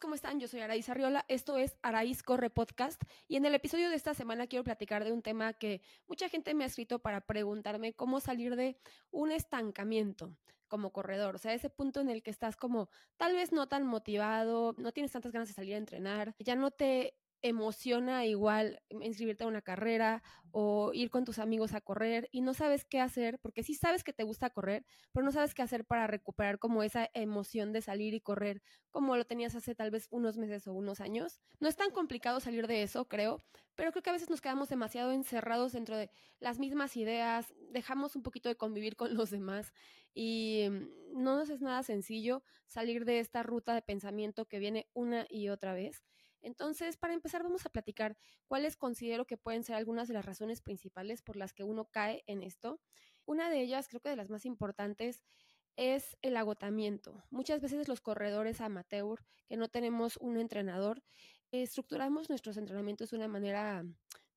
¿cómo están? Yo soy Araíz Arriola, esto es Araíz Corre Podcast y en el episodio de esta semana quiero platicar de un tema que mucha gente me ha escrito para preguntarme cómo salir de un estancamiento como corredor, o sea, ese punto en el que estás como tal vez no tan motivado, no tienes tantas ganas de salir a entrenar, ya no te emociona igual inscribirte a una carrera o ir con tus amigos a correr y no sabes qué hacer, porque sí sabes que te gusta correr, pero no sabes qué hacer para recuperar como esa emoción de salir y correr como lo tenías hace tal vez unos meses o unos años. No es tan complicado salir de eso, creo, pero creo que a veces nos quedamos demasiado encerrados dentro de las mismas ideas, dejamos un poquito de convivir con los demás y mm, no nos es nada sencillo salir de esta ruta de pensamiento que viene una y otra vez. Entonces, para empezar, vamos a platicar cuáles considero que pueden ser algunas de las razones principales por las que uno cae en esto. Una de ellas, creo que de las más importantes, es el agotamiento. Muchas veces los corredores amateur, que no tenemos un entrenador, estructuramos nuestros entrenamientos de una manera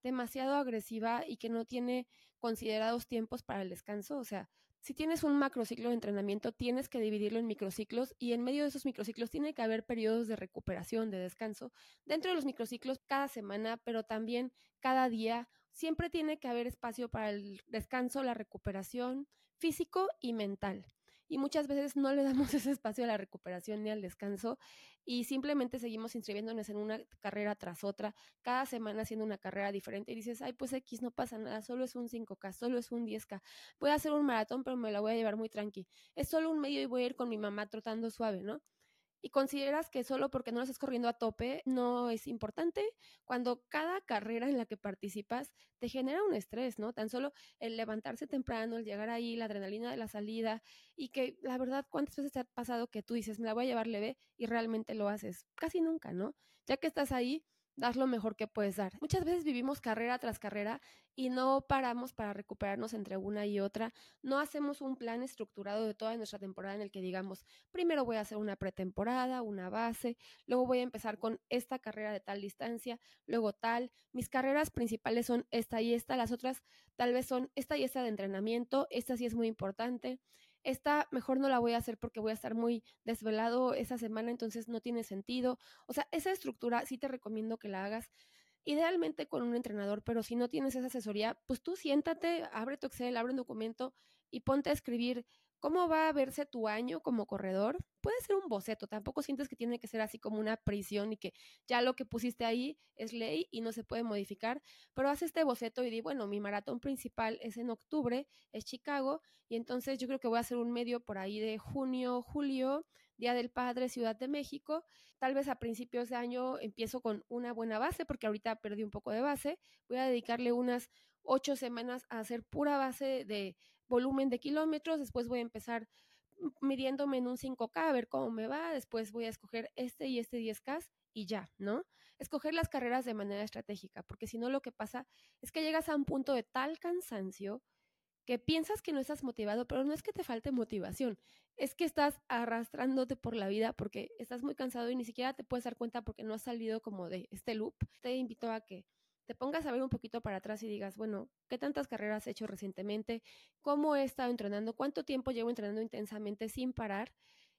demasiado agresiva y que no tiene considerados tiempos para el descanso. O sea, si tienes un macrociclo de entrenamiento, tienes que dividirlo en microciclos y en medio de esos microciclos tiene que haber periodos de recuperación, de descanso. Dentro de los microciclos, cada semana, pero también cada día, siempre tiene que haber espacio para el descanso, la recuperación físico y mental y muchas veces no le damos ese espacio a la recuperación ni al descanso y simplemente seguimos inscribiéndonos en una carrera tras otra, cada semana haciendo una carrera diferente y dices, ay, pues X no pasa nada, solo es un 5K, solo es un 10K, voy a hacer un maratón pero me la voy a llevar muy tranqui, es solo un medio y voy a ir con mi mamá trotando suave, ¿no? Y consideras que solo porque no lo estás corriendo a tope no es importante, cuando cada carrera en la que participas te genera un estrés, ¿no? Tan solo el levantarse temprano, el llegar ahí, la adrenalina de la salida y que la verdad, ¿cuántas veces te ha pasado que tú dices, me la voy a llevar leve y realmente lo haces? Casi nunca, ¿no? Ya que estás ahí, das lo mejor que puedes dar. Muchas veces vivimos carrera tras carrera y no paramos para recuperarnos entre una y otra. No hacemos un plan estructurado de toda nuestra temporada en el que digamos, primero voy a hacer una pretemporada, una base, luego voy a empezar con esta carrera de tal distancia, luego tal. Mis carreras principales son esta y esta, las otras tal vez son esta y esta de entrenamiento, esta sí es muy importante esta mejor no la voy a hacer porque voy a estar muy desvelado esa semana, entonces no tiene sentido. O sea, esa estructura sí te recomiendo que la hagas idealmente con un entrenador, pero si no tienes esa asesoría, pues tú siéntate, abre tu Excel, abre un documento y ponte a escribir cómo va a verse tu año como corredor. Puede ser un boceto, tampoco sientes que tiene que ser así como una prisión y que ya lo que pusiste ahí es ley y no se puede modificar, pero haz este boceto y di, bueno, mi maratón principal es en octubre, es Chicago, y entonces yo creo que voy a hacer un medio por ahí de junio, julio, Día del Padre, Ciudad de México. Tal vez a principios de año empiezo con una buena base, porque ahorita perdí un poco de base. Voy a dedicarle unas ocho semanas a hacer pura base de volumen de kilómetros, después voy a empezar midiéndome en un 5K a ver cómo me va, después voy a escoger este y este 10K y ya, ¿no? Escoger las carreras de manera estratégica, porque si no lo que pasa es que llegas a un punto de tal cansancio que piensas que no estás motivado, pero no es que te falte motivación, es que estás arrastrándote por la vida porque estás muy cansado y ni siquiera te puedes dar cuenta porque no has salido como de este loop. Te invito a que te pongas a ver un poquito para atrás y digas, bueno, ¿qué tantas carreras he hecho recientemente? ¿Cómo he estado entrenando? ¿Cuánto tiempo llevo entrenando intensamente sin parar?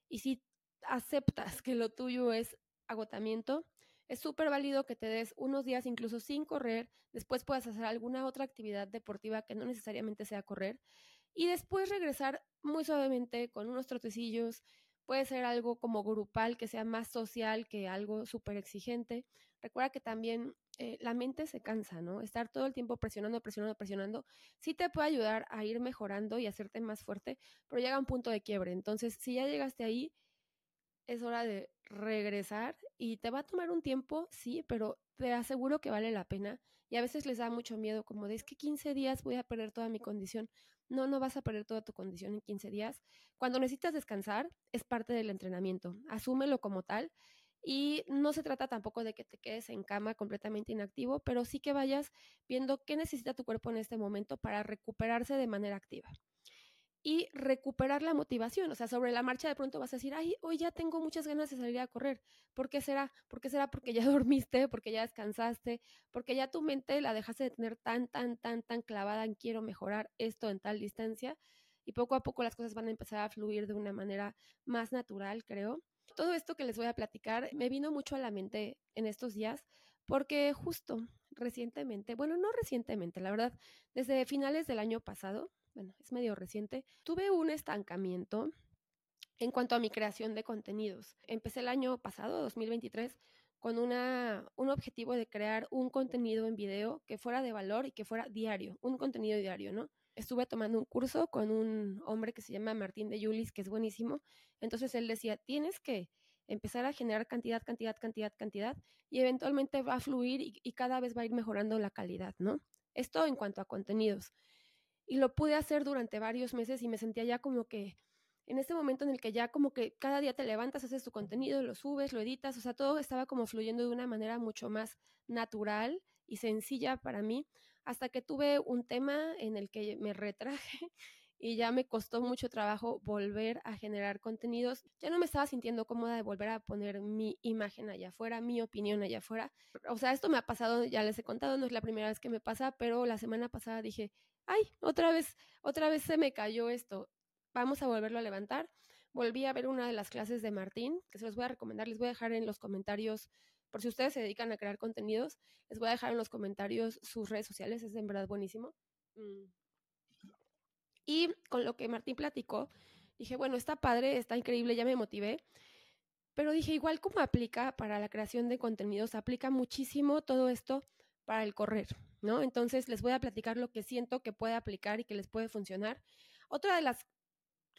Y si aceptas que lo tuyo es agotamiento, es súper válido que te des unos días incluso sin correr, después puedas hacer alguna otra actividad deportiva que no necesariamente sea correr y después regresar muy suavemente con unos trotecillos. Puede ser algo como grupal, que sea más social que algo súper exigente. Recuerda que también eh, la mente se cansa, ¿no? Estar todo el tiempo presionando, presionando, presionando, sí te puede ayudar a ir mejorando y hacerte más fuerte, pero llega un punto de quiebre. Entonces, si ya llegaste ahí, es hora de regresar y te va a tomar un tiempo, sí, pero te aseguro que vale la pena. Y a veces les da mucho miedo, como de es que 15 días voy a perder toda mi condición. No, no vas a perder toda tu condición en 15 días. Cuando necesitas descansar, es parte del entrenamiento. Asúmelo como tal y no se trata tampoco de que te quedes en cama completamente inactivo, pero sí que vayas viendo qué necesita tu cuerpo en este momento para recuperarse de manera activa. Y recuperar la motivación, o sea, sobre la marcha de pronto vas a decir, ay, hoy ya tengo muchas ganas de salir a correr. ¿Por qué será? ¿Por qué será? Porque ya dormiste, porque ya descansaste, porque ya tu mente la dejaste de tener tan, tan, tan, tan clavada en quiero mejorar esto en tal distancia y poco a poco las cosas van a empezar a fluir de una manera más natural, creo. Todo esto que les voy a platicar me vino mucho a la mente en estos días porque justo recientemente, bueno, no recientemente, la verdad, desde finales del año pasado, bueno, es medio reciente, tuve un estancamiento en cuanto a mi creación de contenidos. Empecé el año pasado, 2023, con una, un objetivo de crear un contenido en video que fuera de valor y que fuera diario, un contenido diario, ¿no? Estuve tomando un curso con un hombre que se llama Martín de Yulis, que es buenísimo. Entonces él decía, tienes que empezar a generar cantidad, cantidad, cantidad, cantidad, y eventualmente va a fluir y, y cada vez va a ir mejorando la calidad, ¿no? Esto en cuanto a contenidos. Y lo pude hacer durante varios meses y me sentía ya como que en este momento en el que ya como que cada día te levantas, haces tu contenido, lo subes, lo editas, o sea, todo estaba como fluyendo de una manera mucho más natural y sencilla para mí, hasta que tuve un tema en el que me retraje y ya me costó mucho trabajo volver a generar contenidos. Ya no me estaba sintiendo cómoda de volver a poner mi imagen allá afuera, mi opinión allá afuera. O sea, esto me ha pasado, ya les he contado, no es la primera vez que me pasa, pero la semana pasada dije, ay, otra vez, otra vez se me cayó esto vamos a volverlo a levantar. Volví a ver una de las clases de Martín, que se los voy a recomendar, les voy a dejar en los comentarios, por si ustedes se dedican a crear contenidos, les voy a dejar en los comentarios sus redes sociales, es en verdad buenísimo. Mm. Y con lo que Martín platicó, dije, bueno, está padre, está increíble, ya me motivé, pero dije, igual como aplica para la creación de contenidos, aplica muchísimo todo esto para el correr, ¿no? Entonces les voy a platicar lo que siento que puede aplicar y que les puede funcionar. Otra de las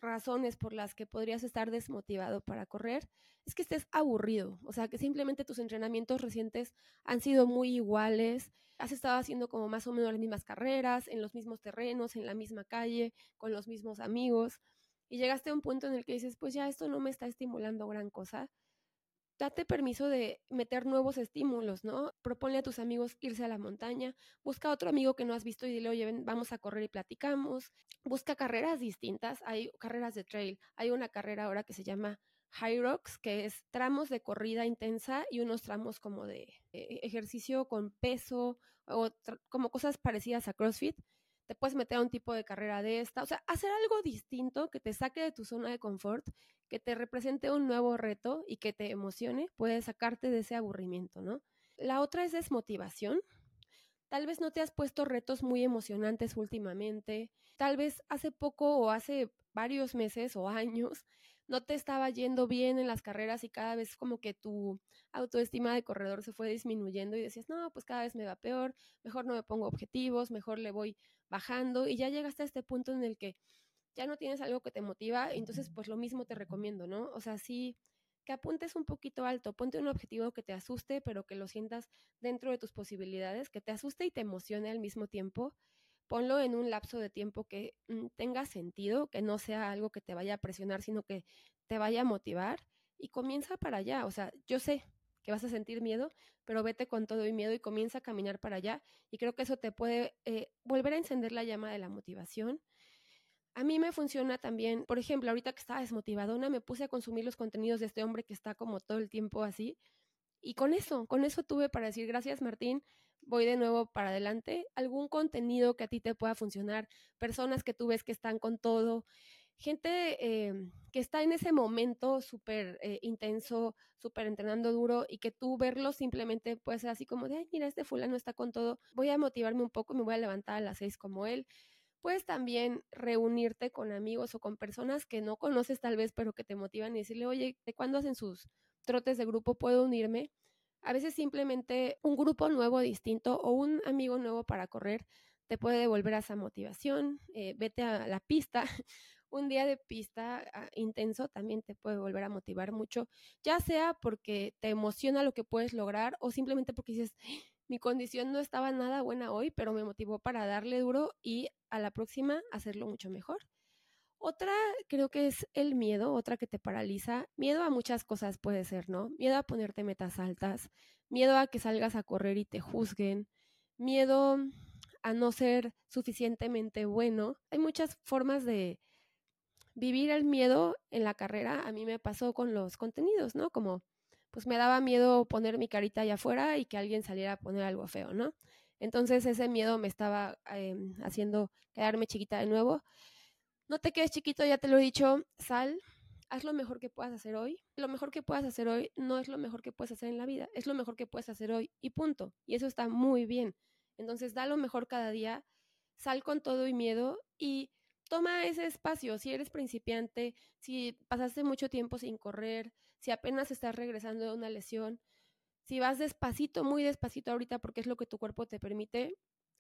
razones por las que podrías estar desmotivado para correr es que estés aburrido, o sea, que simplemente tus entrenamientos recientes han sido muy iguales, has estado haciendo como más o menos las mismas carreras, en los mismos terrenos, en la misma calle, con los mismos amigos, y llegaste a un punto en el que dices, pues ya esto no me está estimulando gran cosa, date permiso de meter nuevos estímulos, ¿no? Proponle a tus amigos irse a la montaña, busca otro amigo que no has visto y dile, oye, ven, vamos a correr y platicamos. Busca carreras distintas, hay carreras de trail, hay una carrera ahora que se llama High Rocks, que es tramos de corrida intensa y unos tramos como de eh, ejercicio con peso o como cosas parecidas a CrossFit te puedes meter a un tipo de carrera de esta, o sea, hacer algo distinto que te saque de tu zona de confort, que te represente un nuevo reto y que te emocione, puede sacarte de ese aburrimiento, ¿no? La otra es desmotivación. Tal vez no te has puesto retos muy emocionantes últimamente, tal vez hace poco o hace varios meses o años no te estaba yendo bien en las carreras y cada vez como que tu autoestima de corredor se fue disminuyendo y decías, no, pues cada vez me va peor, mejor no me pongo objetivos, mejor le voy bajando y ya llegaste a este punto en el que ya no tienes algo que te motiva, entonces pues lo mismo te recomiendo, ¿no? O sea, sí, que apuntes un poquito alto, ponte un objetivo que te asuste, pero que lo sientas dentro de tus posibilidades, que te asuste y te emocione al mismo tiempo ponlo en un lapso de tiempo que mm, tenga sentido, que no sea algo que te vaya a presionar, sino que te vaya a motivar y comienza para allá. O sea, yo sé que vas a sentir miedo, pero vete con todo y miedo y comienza a caminar para allá. Y creo que eso te puede eh, volver a encender la llama de la motivación. A mí me funciona también, por ejemplo, ahorita que estaba desmotivadona, me puse a consumir los contenidos de este hombre que está como todo el tiempo así. Y con eso, con eso tuve para decir gracias Martín, voy de nuevo para adelante, algún contenido que a ti te pueda funcionar, personas que tú ves que están con todo, gente eh, que está en ese momento súper eh, intenso, súper entrenando duro y que tú verlo simplemente puede ser así como de, ay, mira, este fulano está con todo, voy a motivarme un poco, me voy a levantar a las seis como él. Puedes también reunirte con amigos o con personas que no conoces tal vez, pero que te motivan y decirle, oye, ¿de cuándo hacen sus trotes de grupo? ¿Puedo unirme? A veces simplemente un grupo nuevo, distinto o un amigo nuevo para correr te puede devolver a esa motivación. Eh, vete a la pista. un día de pista ah, intenso también te puede volver a motivar mucho, ya sea porque te emociona lo que puedes lograr o simplemente porque dices, mi condición no estaba nada buena hoy, pero me motivó para darle duro y a la próxima hacerlo mucho mejor. Otra creo que es el miedo, otra que te paraliza. Miedo a muchas cosas puede ser, ¿no? Miedo a ponerte metas altas, miedo a que salgas a correr y te juzguen, miedo a no ser suficientemente bueno. Hay muchas formas de vivir el miedo en la carrera. A mí me pasó con los contenidos, ¿no? Como, pues me daba miedo poner mi carita allá afuera y que alguien saliera a poner algo feo, ¿no? Entonces ese miedo me estaba em, haciendo quedarme chiquita de nuevo. No te quedes chiquito, ya te lo he dicho, sal, haz lo mejor que puedas hacer hoy. Lo mejor que puedas hacer hoy no es lo mejor que puedes hacer en la vida, es lo mejor que puedes hacer hoy y punto. Y eso está muy bien. Entonces, da lo mejor cada día, sal con todo y miedo y toma ese espacio. Si eres principiante, si pasaste mucho tiempo sin correr, si apenas estás regresando de una lesión, si vas despacito, muy despacito ahorita porque es lo que tu cuerpo te permite,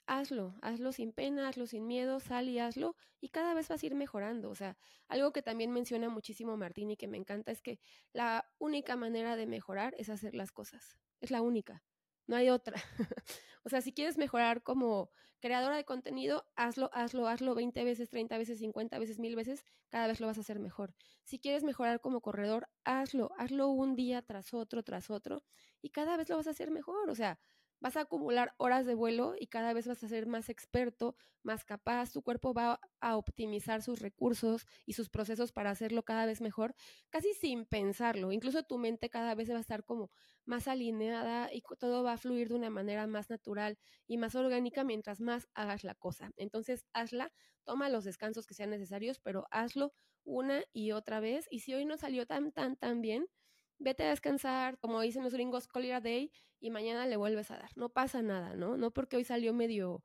hazlo, hazlo sin pena, hazlo sin miedo, sal y hazlo y cada vez vas a ir mejorando. O sea, algo que también menciona muchísimo Martín y que me encanta es que la única manera de mejorar es hacer las cosas. Es la única, no hay otra. o sea, si quieres mejorar como creadora de contenido, hazlo, hazlo, hazlo 20 veces, 30 veces, 50 veces, 1000 veces, cada vez lo vas a hacer mejor. Si quieres mejorar como corredor, hazlo, hazlo un día tras otro, tras otro y cada vez lo vas a hacer mejor. O sea, vas a acumular horas de vuelo y cada vez vas a ser más experto, más capaz, tu cuerpo va a optimizar sus recursos y sus procesos para hacerlo cada vez mejor, casi sin pensarlo. Incluso tu mente cada vez va a estar como más alineada y todo va a fluir de una manera más natural y más orgánica mientras más hagas la cosa. Entonces, hazla, toma los descansos que sean necesarios, pero hazlo una y otra vez. Y si hoy no salió tan, tan, tan bien, vete a descansar, como dicen los gringos, call a day y mañana le vuelves a dar. No pasa nada, ¿no? No porque hoy salió medio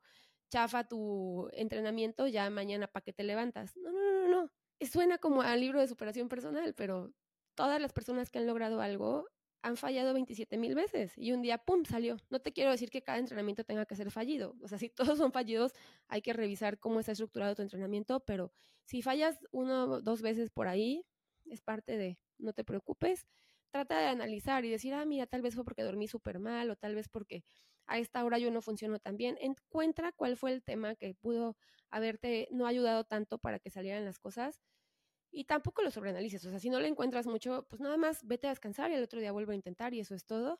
chafa tu entrenamiento, ya mañana para que te levantas. No, no, no, no. Suena como al libro de superación personal, pero todas las personas que han logrado algo han fallado 27 mil veces y un día, ¡pum!, salió. No te quiero decir que cada entrenamiento tenga que ser fallido. O sea, si todos son fallidos, hay que revisar cómo está estructurado tu entrenamiento, pero si fallas uno o dos veces por ahí, es parte de, no te preocupes trata de analizar y decir, ah, mira, tal vez fue porque dormí súper mal o tal vez porque a esta hora yo no funciono tan bien. Encuentra cuál fue el tema que pudo haberte no ayudado tanto para que salieran las cosas y tampoco lo sobreanalices. O sea, si no le encuentras mucho, pues nada más vete a descansar y el otro día vuelvo a intentar y eso es todo.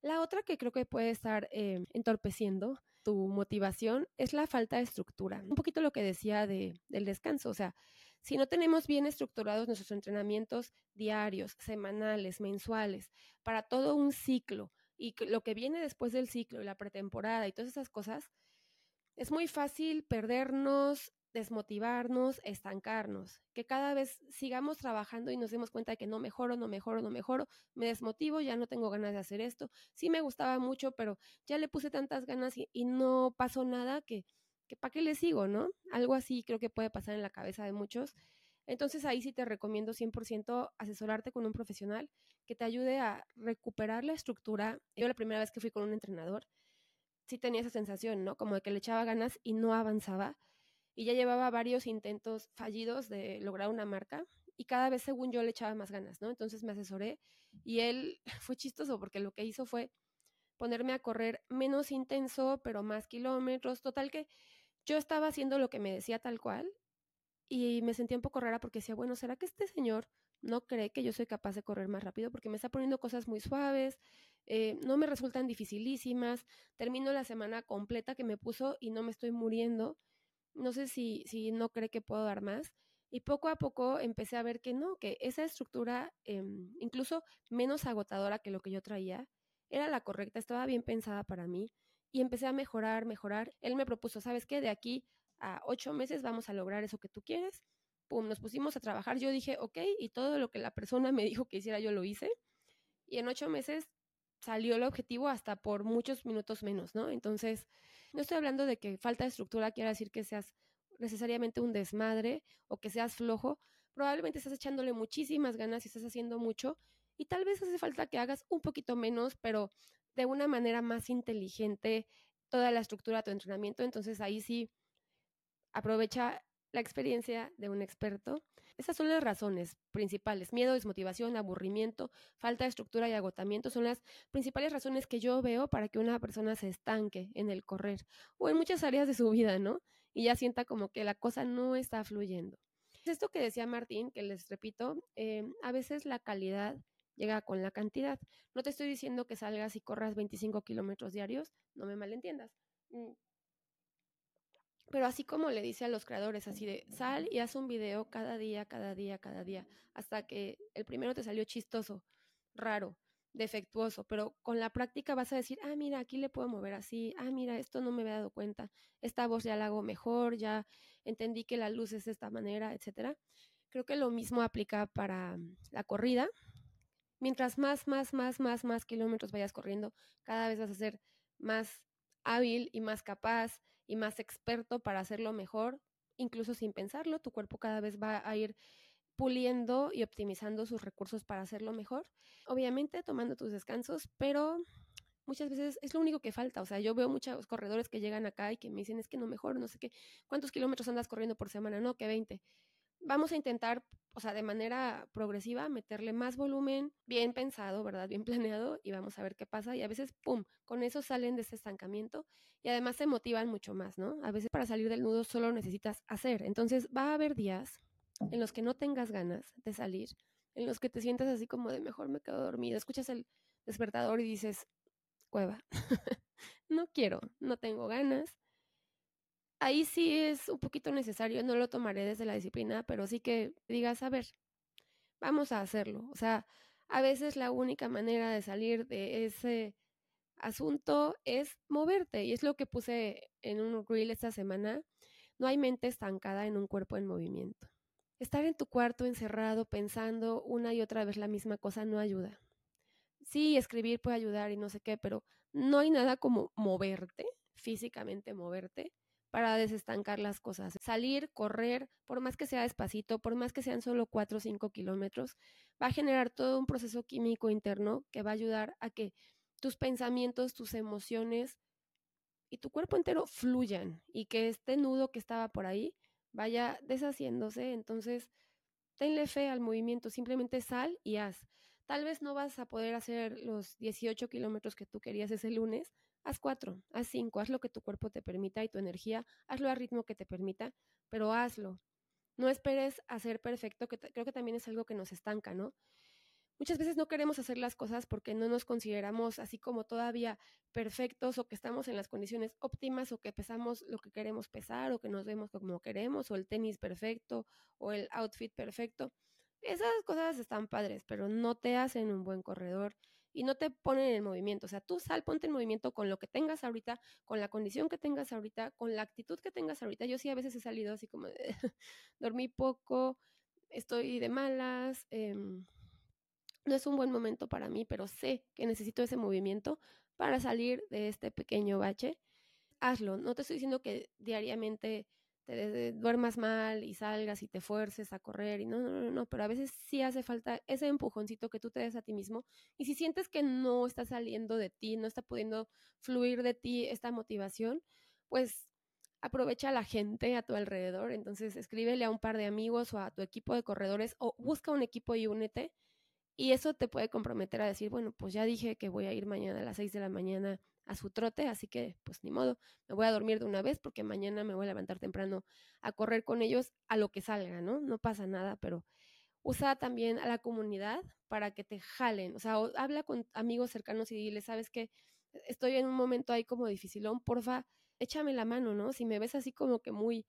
La otra que creo que puede estar eh, entorpeciendo tu motivación es la falta de estructura. Un poquito lo que decía de, del descanso, o sea, si no tenemos bien estructurados nuestros entrenamientos diarios, semanales, mensuales, para todo un ciclo y lo que viene después del ciclo y la pretemporada y todas esas cosas, es muy fácil perdernos, desmotivarnos, estancarnos, que cada vez sigamos trabajando y nos demos cuenta de que no mejoro, no mejoro, no mejoro, me desmotivo, ya no tengo ganas de hacer esto, sí me gustaba mucho, pero ya le puse tantas ganas y, y no pasó nada que ¿para qué le sigo, no? Algo así creo que puede pasar en la cabeza de muchos. Entonces ahí sí te recomiendo 100% asesorarte con un profesional que te ayude a recuperar la estructura. Yo la primera vez que fui con un entrenador, sí tenía esa sensación, ¿no? Como de que le echaba ganas y no avanzaba. Y ya llevaba varios intentos fallidos de lograr una marca y cada vez según yo le echaba más ganas, ¿no? Entonces me asesoré y él fue chistoso porque lo que hizo fue ponerme a correr menos intenso, pero más kilómetros. Total que yo estaba haciendo lo que me decía tal cual y me sentía un poco rara porque decía, bueno, ¿será que este señor no cree que yo soy capaz de correr más rápido? Porque me está poniendo cosas muy suaves, eh, no me resultan dificilísimas, termino la semana completa que me puso y no me estoy muriendo. No sé si, si no cree que puedo dar más. Y poco a poco empecé a ver que no, que esa estructura, em, incluso menos agotadora que lo que yo traía, era la correcta, estaba bien pensada para mí y empecé a mejorar, mejorar. Él me propuso, ¿sabes qué? De aquí a ocho meses vamos a lograr eso que tú quieres. Pum, nos pusimos a trabajar. Yo dije, ok, y todo lo que la persona me dijo que hiciera, yo lo hice. Y en ocho meses salió el objetivo hasta por muchos minutos menos, ¿no? Entonces, no estoy hablando de que falta de estructura quiera decir que seas necesariamente un desmadre o que seas flojo. Probablemente estás echándole muchísimas ganas y estás haciendo mucho y tal vez hace falta que hagas un poquito menos, pero de una manera más inteligente toda la estructura de tu entrenamiento. Entonces ahí sí aprovecha la experiencia de un experto. Esas son las razones principales. Miedo, desmotivación, aburrimiento, falta de estructura y agotamiento son las principales razones que yo veo para que una persona se estanque en el correr o en muchas áreas de su vida, ¿no? Y ya sienta como que la cosa no está fluyendo. Esto que decía Martín, que les repito, eh, a veces la calidad llega con la cantidad. No te estoy diciendo que salgas y corras 25 kilómetros diarios, no me malentiendas. Mm. Pero así como le dice a los creadores, así de sal y haz un video cada día, cada día, cada día, hasta que el primero te salió chistoso, raro, defectuoso, pero con la práctica vas a decir, ah, mira, aquí le puedo mover así, ah, mira, esto no me había dado cuenta, esta voz ya la hago mejor, ya entendí que la luz es de esta manera, etcétera. Creo que lo mismo aplica para la corrida. Mientras más, más, más, más, más kilómetros vayas corriendo, cada vez vas a ser más hábil y más capaz y más experto para hacerlo mejor, incluso sin pensarlo, tu cuerpo cada vez va a ir puliendo y optimizando sus recursos para hacerlo mejor. Obviamente tomando tus descansos, pero muchas veces es lo único que falta. O sea, yo veo muchos corredores que llegan acá y que me dicen, es que no mejor, no sé qué, ¿cuántos kilómetros andas corriendo por semana? No, que 20. Vamos a intentar, o sea, de manera progresiva, meterle más volumen, bien pensado, ¿verdad? Bien planeado y vamos a ver qué pasa. Y a veces, ¡pum!, con eso salen de ese estancamiento y además se motivan mucho más, ¿no? A veces para salir del nudo solo necesitas hacer. Entonces va a haber días en los que no tengas ganas de salir, en los que te sientas así como de mejor me quedo dormida, escuchas el despertador y dices, cueva, no quiero, no tengo ganas. Ahí sí es un poquito necesario, no lo tomaré desde la disciplina, pero sí que digas, a ver, vamos a hacerlo. O sea, a veces la única manera de salir de ese asunto es moverte. Y es lo que puse en un reel esta semana. No hay mente estancada en un cuerpo en movimiento. Estar en tu cuarto encerrado pensando una y otra vez la misma cosa no ayuda. Sí, escribir puede ayudar y no sé qué, pero no hay nada como moverte, físicamente moverte, para desestancar las cosas. Salir, correr, por más que sea despacito, por más que sean solo 4 o 5 kilómetros, va a generar todo un proceso químico interno que va a ayudar a que tus pensamientos, tus emociones y tu cuerpo entero fluyan y que este nudo que estaba por ahí vaya deshaciéndose. Entonces, tenle fe al movimiento, simplemente sal y haz. Tal vez no vas a poder hacer los 18 kilómetros que tú querías ese lunes, haz cuatro, haz cinco, haz lo que tu cuerpo te permita y tu energía, hazlo al ritmo que te permita, pero hazlo. No esperes a ser perfecto, que creo que también es algo que nos estanca, ¿no? muchas veces no queremos hacer las cosas porque no nos consideramos así como todavía perfectos o que estamos en las condiciones óptimas o que pesamos lo que queremos pesar o que nos vemos como queremos o el tenis perfecto o el outfit perfecto. Esas cosas están padres, pero no te hacen un buen corredor y no te ponen en movimiento. O sea, tú sal, ponte en movimiento con lo que tengas ahorita, con la condición que tengas ahorita, con la actitud que tengas ahorita. Yo sí a veces he salido así como de, dormí poco, estoy de malas, eh, no es un buen momento para mí, pero sé que necesito ese movimiento para salir de este pequeño bache. Hazlo. No te estoy diciendo que diariamente te duermas mal y salgas y te fuerces a correr y no, no, no, no, pero a veces sí hace falta ese empujoncito que tú te des a ti mismo y si sientes que no está saliendo de ti, no está pudiendo fluir de ti esta motivación, pues aprovecha a la gente a tu alrededor, entonces escríbele a un par de amigos o a tu equipo de corredores o busca un equipo y únete y eso te puede comprometer a decir, bueno, pues ya dije que voy a ir mañana a las 6 de la mañana a su trote, así que pues ni modo, me voy a dormir de una vez porque mañana me voy a levantar temprano a correr con ellos a lo que salga, ¿no? No pasa nada, pero usa también a la comunidad para que te jalen, o sea, habla con amigos cercanos y dile, sabes que estoy en un momento ahí como dificilón, porfa, échame la mano, ¿no? Si me ves así como que muy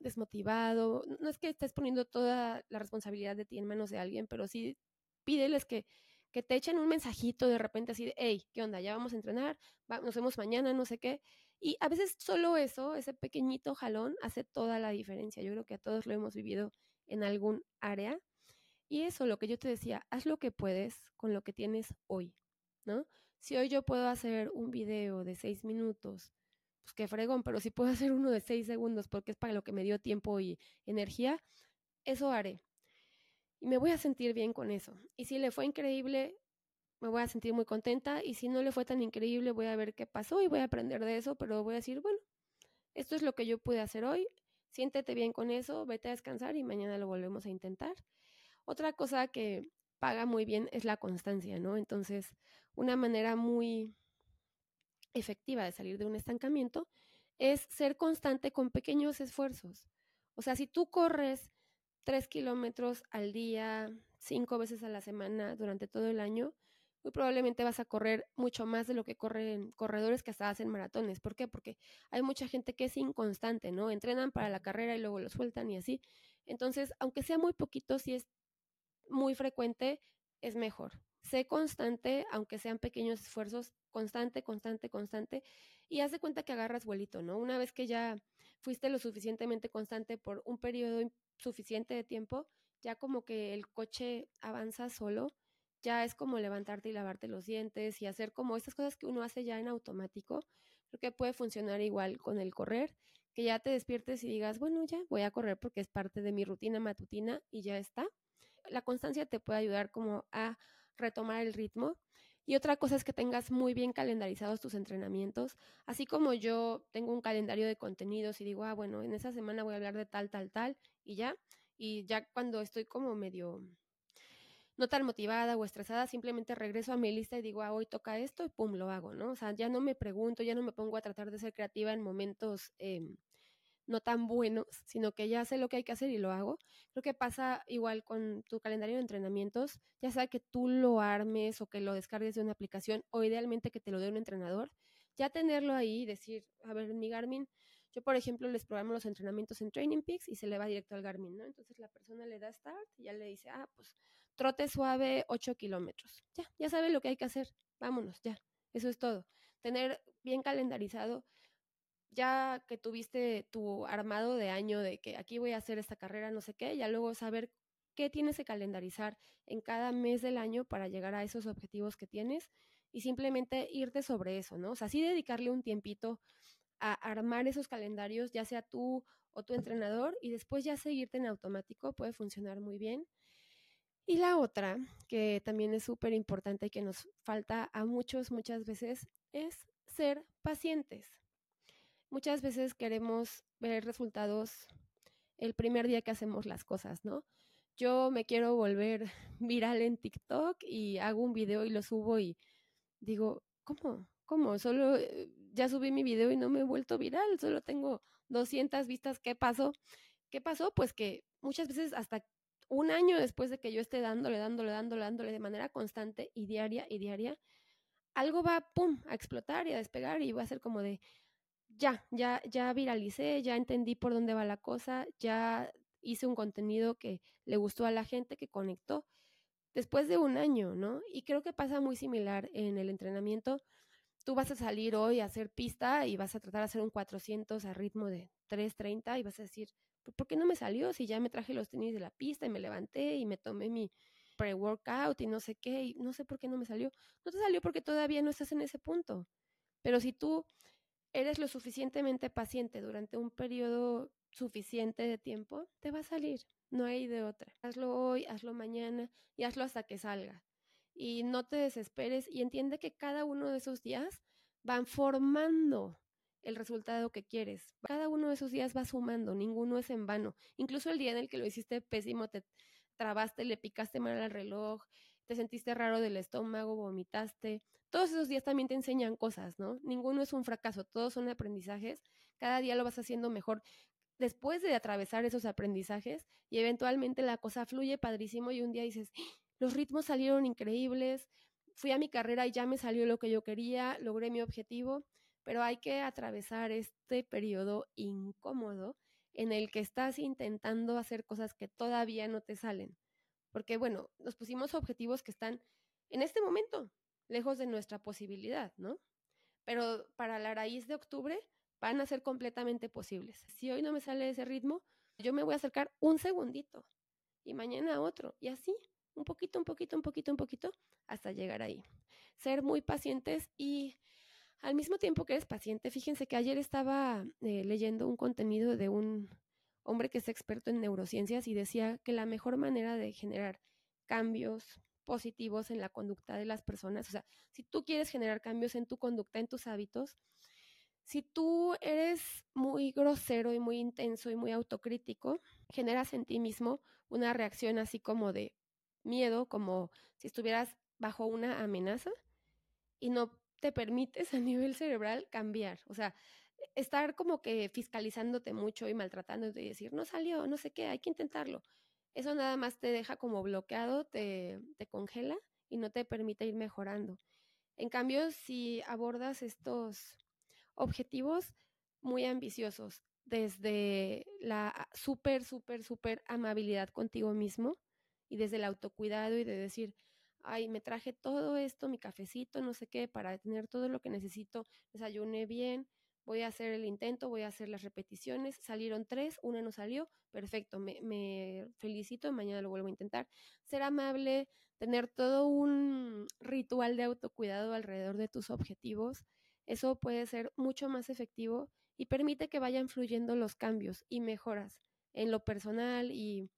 desmotivado, no es que estés poniendo toda la responsabilidad de ti en manos de alguien, pero sí pídeles que, que te echen un mensajito de repente así de, hey, ¿qué onda? Ya vamos a entrenar, nos vemos mañana, no sé qué. Y a veces solo eso, ese pequeñito jalón, hace toda la diferencia. Yo creo que a todos lo hemos vivido en algún área. Y eso, lo que yo te decía, haz lo que puedes con lo que tienes hoy, ¿no? Si hoy yo puedo hacer un video de seis minutos, pues qué fregón, pero si puedo hacer uno de seis segundos porque es para lo que me dio tiempo y energía, eso haré y me voy a sentir bien con eso. Y si le fue increíble, me voy a sentir muy contenta y si no le fue tan increíble, voy a ver qué pasó y voy a aprender de eso, pero voy a decir, bueno, esto es lo que yo pude hacer hoy, siéntete bien con eso, vete a descansar y mañana lo volvemos a intentar. Otra cosa que paga muy bien es la constancia, ¿no? Entonces, una manera muy efectiva de salir de un estancamiento es ser constante con pequeños esfuerzos. O sea, si tú corres tres kilómetros al día, cinco veces a la semana durante todo el año, muy probablemente vas a correr mucho más de lo que corren corredores que hasta hacen maratones. ¿Por qué? Porque hay mucha gente que es inconstante, ¿no? Entrenan para la carrera y luego lo sueltan y así. Entonces, aunque sea muy poquito, si es muy frecuente, es mejor. sé constante, aunque sean pequeños esfuerzos, constante, constante, constante, y haz de cuenta que agarras vuelito, ¿no? Una vez que ya fuiste lo suficientemente constante por un periodo suficiente de tiempo, ya como que el coche avanza solo, ya es como levantarte y lavarte los dientes y hacer como estas cosas que uno hace ya en automático. Creo que puede funcionar igual con el correr, que ya te despiertes y digas, bueno, ya voy a correr porque es parte de mi rutina matutina y ya está. La constancia te puede ayudar como a retomar el ritmo. Y otra cosa es que tengas muy bien calendarizados tus entrenamientos, así como yo tengo un calendario de contenidos y digo, ah, bueno, en esa semana voy a hablar de tal, tal, tal, y ya. Y ya cuando estoy como medio no tan motivada o estresada, simplemente regreso a mi lista y digo, ah, hoy toca esto y pum, lo hago, ¿no? O sea, ya no me pregunto, ya no me pongo a tratar de ser creativa en momentos em, no tan buenos, sino que ya sé lo que hay que hacer y lo hago. Creo que pasa igual con tu calendario de entrenamientos, ya sea que tú lo armes o que lo descargues de una aplicación o idealmente que te lo dé un entrenador, ya tenerlo ahí y decir, a ver, mi Garmin, yo por ejemplo les programo los entrenamientos en Training Peaks y se le va directo al Garmin, ¿no? Entonces la persona le da start y ya le dice, ah, pues trote suave 8 kilómetros. Ya, ya sabe lo que hay que hacer, vámonos, ya, eso es todo. Tener bien calendarizado ya que tuviste tu armado de año de que aquí voy a hacer esta carrera, no sé qué, ya luego saber qué tienes que calendarizar en cada mes del año para llegar a esos objetivos que tienes y simplemente irte sobre eso, ¿no? O sea, sí dedicarle un tiempito armar esos calendarios, ya sea tú o tu entrenador, y después ya seguirte en automático puede funcionar muy bien. Y la otra, que también es súper importante y que nos falta a muchos muchas veces, es ser pacientes. Muchas veces queremos ver resultados el primer día que hacemos las cosas, ¿no? Yo me quiero volver viral en TikTok y hago un video y lo subo y digo, ¿cómo? ¿Cómo? Solo eh, ya subí mi video y no me he vuelto viral, solo tengo 200 vistas. ¿Qué pasó? ¿Qué pasó? Pues que muchas veces hasta un año después de que yo esté dándole, dándole, dándole, dándole de manera constante y diaria y diaria, algo va, ¡pum!, a explotar y a despegar y va a ser como de, ya, ya, ya viralicé, ya entendí por dónde va la cosa, ya hice un contenido que le gustó a la gente, que conectó, después de un año, ¿no? Y creo que pasa muy similar en el entrenamiento. Tú vas a salir hoy a hacer pista y vas a tratar de hacer un 400 a ritmo de 3.30 y vas a decir, ¿por qué no me salió si ya me traje los tenis de la pista y me levanté y me tomé mi pre-workout y no sé qué, y no sé por qué no me salió? No te salió porque todavía no estás en ese punto. Pero si tú eres lo suficientemente paciente durante un periodo suficiente de tiempo, te va a salir. No hay de otra. Hazlo hoy, hazlo mañana y hazlo hasta que salga. Y no te desesperes y entiende que cada uno de esos días van formando el resultado que quieres. Cada uno de esos días va sumando, ninguno es en vano. Incluso el día en el que lo hiciste pésimo, te trabaste, le picaste mal al reloj, te sentiste raro del estómago, vomitaste. Todos esos días también te enseñan cosas, ¿no? Ninguno es un fracaso, todos son aprendizajes. Cada día lo vas haciendo mejor. Después de atravesar esos aprendizajes y eventualmente la cosa fluye padrísimo y un día dices, los ritmos salieron increíbles, fui a mi carrera y ya me salió lo que yo quería, logré mi objetivo, pero hay que atravesar este periodo incómodo en el que estás intentando hacer cosas que todavía no te salen. Porque, bueno, nos pusimos objetivos que están en este momento lejos de nuestra posibilidad, ¿no? Pero para la raíz de octubre van a ser completamente posibles. Si hoy no me sale ese ritmo, yo me voy a acercar un segundito y mañana otro y así, un poquito, un poquito, un poquito, un poquito, hasta llegar ahí. Ser muy pacientes y al mismo tiempo que eres paciente, fíjense que ayer estaba eh, leyendo un contenido de un hombre que es experto en neurociencias y decía que la mejor manera de generar cambios positivos en la conducta de las personas, o sea, si tú quieres generar cambios en tu conducta, en tus hábitos, si tú eres muy grosero y muy intenso y muy autocrítico, generas en ti mismo una reacción así como de miedo, como si estuvieras bajo una amenaza y no te permites a nivel cerebral cambiar. O sea, estar como que fiscalizándote mucho y maltratándote y decir, no salió, no sé qué, hay que intentarlo. Eso nada más te deja como bloqueado, te, te congela y no te permite ir mejorando. En cambio, si abordas estos objetivos muy ambiciosos, desde la súper, súper, súper amabilidad contigo mismo y desde el autocuidado y de decir, ay, me traje todo esto, mi cafecito, no sé qué, para tener todo lo que necesito, desayuné bien, voy a hacer el intento, voy a hacer las repeticiones, salieron tres, una no salió, perfecto, me, me felicito, mañana lo vuelvo a intentar. Ser amable, tener todo un ritual de autocuidado alrededor de tus objetivos, eso puede ser mucho más efectivo y permite que vayan fluyendo los cambios y mejoras en lo personal y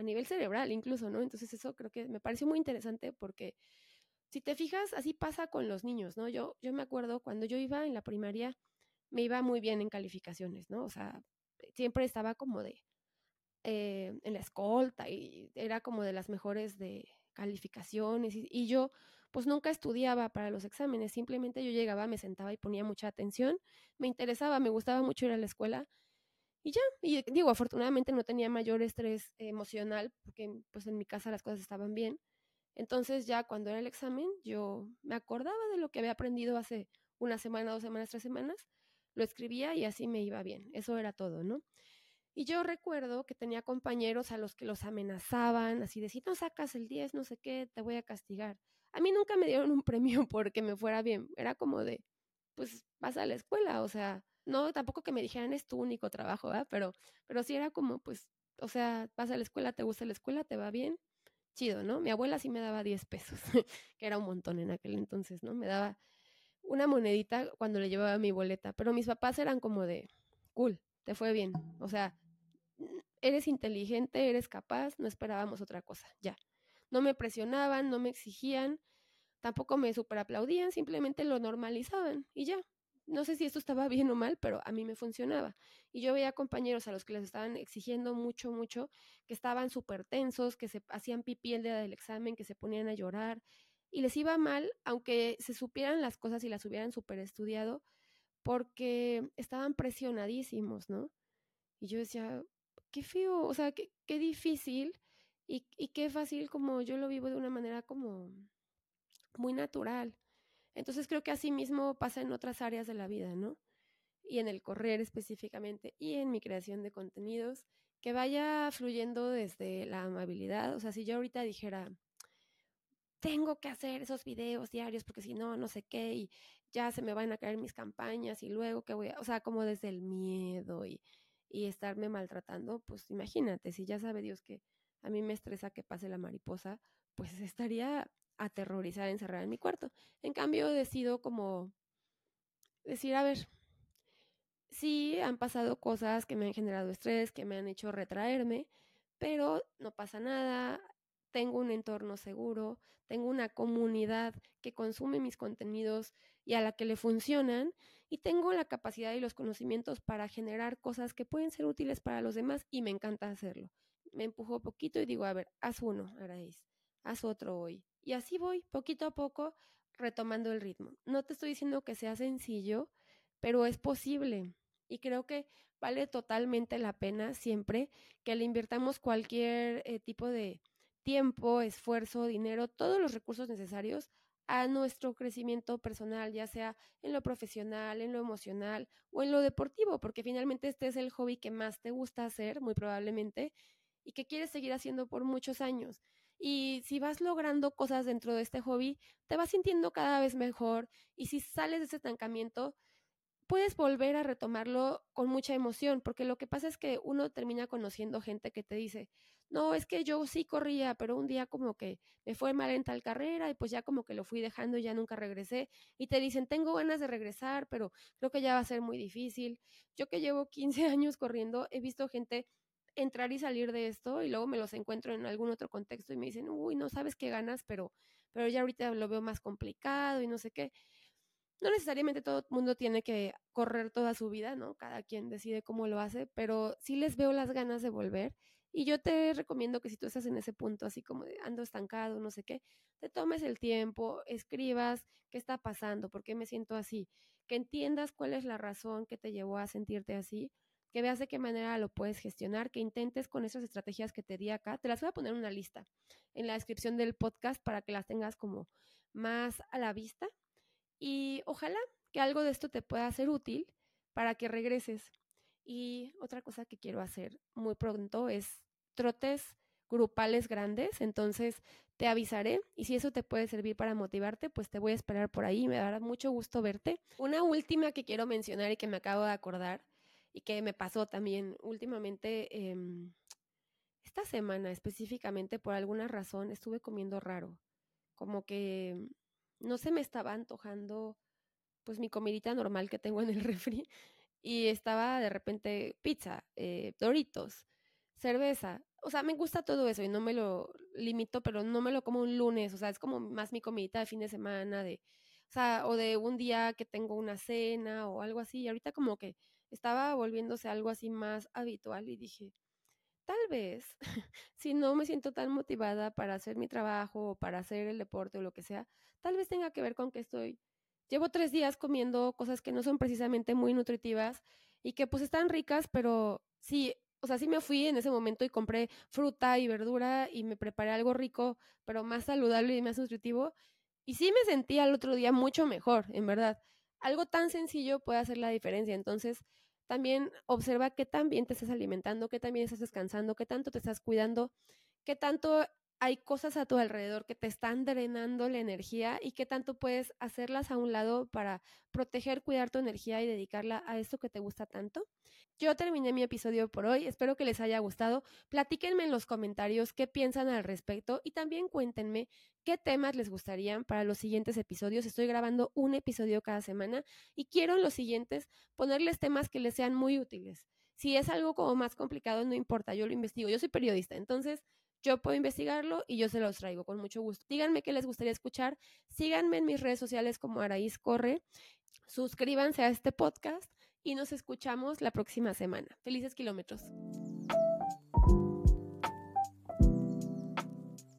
a nivel cerebral incluso, ¿no? Entonces eso creo que me pareció muy interesante porque si te fijas, así pasa con los niños, ¿no? Yo, yo me acuerdo cuando yo iba en la primaria, me iba muy bien en calificaciones, ¿no? O sea, siempre estaba como de eh, en la escolta y era como de las mejores de calificaciones y, y, yo pues nunca estudiaba para los exámenes, simplemente yo llegaba, me sentaba y ponía mucha atención, me interesaba, me gustaba mucho ir a la escuela y ya, y digo, afortunadamente no tenía mayor estrés emocional porque pues en mi casa las cosas estaban bien. Entonces ya cuando era el examen yo me acordaba de lo que había aprendido hace una semana, dos semanas, tres semanas, lo escribía y así me iba bien. Eso era todo, ¿no? Y yo recuerdo que tenía compañeros a los que los amenazaban, así de si no sacas el 10, no sé qué, te voy a castigar. A mí nunca me dieron un premio porque me fuera bien. Era como de, pues vas a la escuela, o sea, no, tampoco que me dijeran es tu único trabajo, ¿verdad? Pero, pero sí era como, pues, o sea, vas a la escuela, te gusta la escuela, te va bien, chido, ¿no? Mi abuela sí me daba 10 pesos, que era un montón en aquel entonces, ¿no? Me daba una monedita cuando le llevaba mi boleta, pero mis papás eran como de, cool, te fue bien, o sea, eres inteligente, eres capaz, no esperábamos otra cosa, ya. No me presionaban, no me exigían, tampoco me super aplaudían, simplemente lo normalizaban y ya. No sé si esto estaba bien o mal, pero a mí me funcionaba. Y yo veía compañeros a los que les estaban exigiendo mucho, mucho, que estaban súper tensos, que se hacían pipí el día del examen, que se ponían a llorar, y les iba mal, aunque se supieran las cosas y las hubieran súper estudiado, porque estaban presionadísimos, ¿no? Y yo decía, qué feo, o sea, qué, qué difícil y, y qué fácil como yo lo vivo de una manera como muy natural. Entonces creo que así mismo pasa en otras áreas de la vida, ¿no? Y en el correr específicamente y en mi creación de contenidos, que vaya fluyendo desde la amabilidad. O sea, si yo ahorita dijera, tengo que hacer esos videos diarios porque si no, no sé qué, y ya se me van a caer mis campañas y luego que voy a, o sea, como desde el miedo y, y estarme maltratando, pues imagínate, si ya sabe Dios que a mí me estresa que pase la mariposa, pues estaría aterrorizada, encerrada en mi cuarto. En cambio, decido como decir, a ver, sí han pasado cosas que me han generado estrés, que me han hecho retraerme, pero no pasa nada, tengo un entorno seguro, tengo una comunidad que consume mis contenidos y a la que le funcionan, y tengo la capacidad y los conocimientos para generar cosas que pueden ser útiles para los demás y me encanta hacerlo. Me empujo poquito y digo, a ver, haz uno, Araís, haz otro hoy. Y así voy, poquito a poco, retomando el ritmo. No te estoy diciendo que sea sencillo, pero es posible. Y creo que vale totalmente la pena siempre que le invirtamos cualquier eh, tipo de tiempo, esfuerzo, dinero, todos los recursos necesarios a nuestro crecimiento personal, ya sea en lo profesional, en lo emocional o en lo deportivo, porque finalmente este es el hobby que más te gusta hacer, muy probablemente, y que quieres seguir haciendo por muchos años. Y si vas logrando cosas dentro de este hobby, te vas sintiendo cada vez mejor y si sales de ese estancamiento, puedes volver a retomarlo con mucha emoción, porque lo que pasa es que uno termina conociendo gente que te dice, no, es que yo sí corría, pero un día como que me fue mal en tal carrera y pues ya como que lo fui dejando y ya nunca regresé. Y te dicen, tengo ganas de regresar, pero creo que ya va a ser muy difícil. Yo que llevo 15 años corriendo, he visto gente entrar y salir de esto y luego me los encuentro en algún otro contexto y me dicen, uy, no sabes qué ganas, pero, pero ya ahorita lo veo más complicado y no sé qué. No necesariamente todo el mundo tiene que correr toda su vida, ¿no? Cada quien decide cómo lo hace, pero sí les veo las ganas de volver. Y yo te recomiendo que si tú estás en ese punto, así como de ando estancado, no sé qué, te tomes el tiempo, escribas qué está pasando, por qué me siento así, que entiendas cuál es la razón que te llevó a sentirte así que veas de qué manera lo puedes gestionar, que intentes con esas estrategias que te di acá. Te las voy a poner en una lista en la descripción del podcast para que las tengas como más a la vista. Y ojalá que algo de esto te pueda ser útil para que regreses. Y otra cosa que quiero hacer muy pronto es trotes grupales grandes, entonces te avisaré y si eso te puede servir para motivarte, pues te voy a esperar por ahí, me dará mucho gusto verte. Una última que quiero mencionar y que me acabo de acordar y que me pasó también últimamente, em, esta semana específicamente por alguna razón estuve comiendo raro, como que no se me estaba antojando pues mi comidita normal que tengo en el refri y estaba de repente pizza, eh, doritos, cerveza. O sea, me gusta todo eso y no me lo limito, pero no me lo como un lunes. O sea, es como más mi comidita de fin de semana, de, o sea, o de un día que tengo una cena o algo así. Y ahorita como que estaba volviéndose algo así más habitual y dije, tal vez, si no me siento tan motivada para hacer mi trabajo o para hacer el deporte o lo que sea, tal vez tenga que ver con que estoy llevo tres días comiendo cosas que no son precisamente muy nutritivas y que pues están ricas, pero sí, o sea, sí me fui en ese momento y compré fruta y verdura y me preparé algo rico, pero más saludable y más nutritivo. Y sí me sentí al otro día mucho mejor, en verdad. Algo tan sencillo puede hacer la diferencia. Entonces, también observa qué tan bien te estás alimentando, qué tan bien estás descansando, qué tanto te estás cuidando, qué tanto hay cosas a tu alrededor que te están drenando la energía y qué tanto puedes hacerlas a un lado para proteger, cuidar tu energía y dedicarla a esto que te gusta tanto. Yo terminé mi episodio por hoy, espero que les haya gustado. Platíquenme en los comentarios qué piensan al respecto y también cuéntenme qué temas les gustarían para los siguientes episodios. Estoy grabando un episodio cada semana y quiero en los siguientes ponerles temas que les sean muy útiles. Si es algo como más complicado, no importa, yo lo investigo. Yo soy periodista, entonces yo puedo investigarlo y yo se los traigo con mucho gusto. Díganme qué les gustaría escuchar. Síganme en mis redes sociales como Araíz Corre. Suscríbanse a este podcast y nos escuchamos la próxima semana. Felices kilómetros.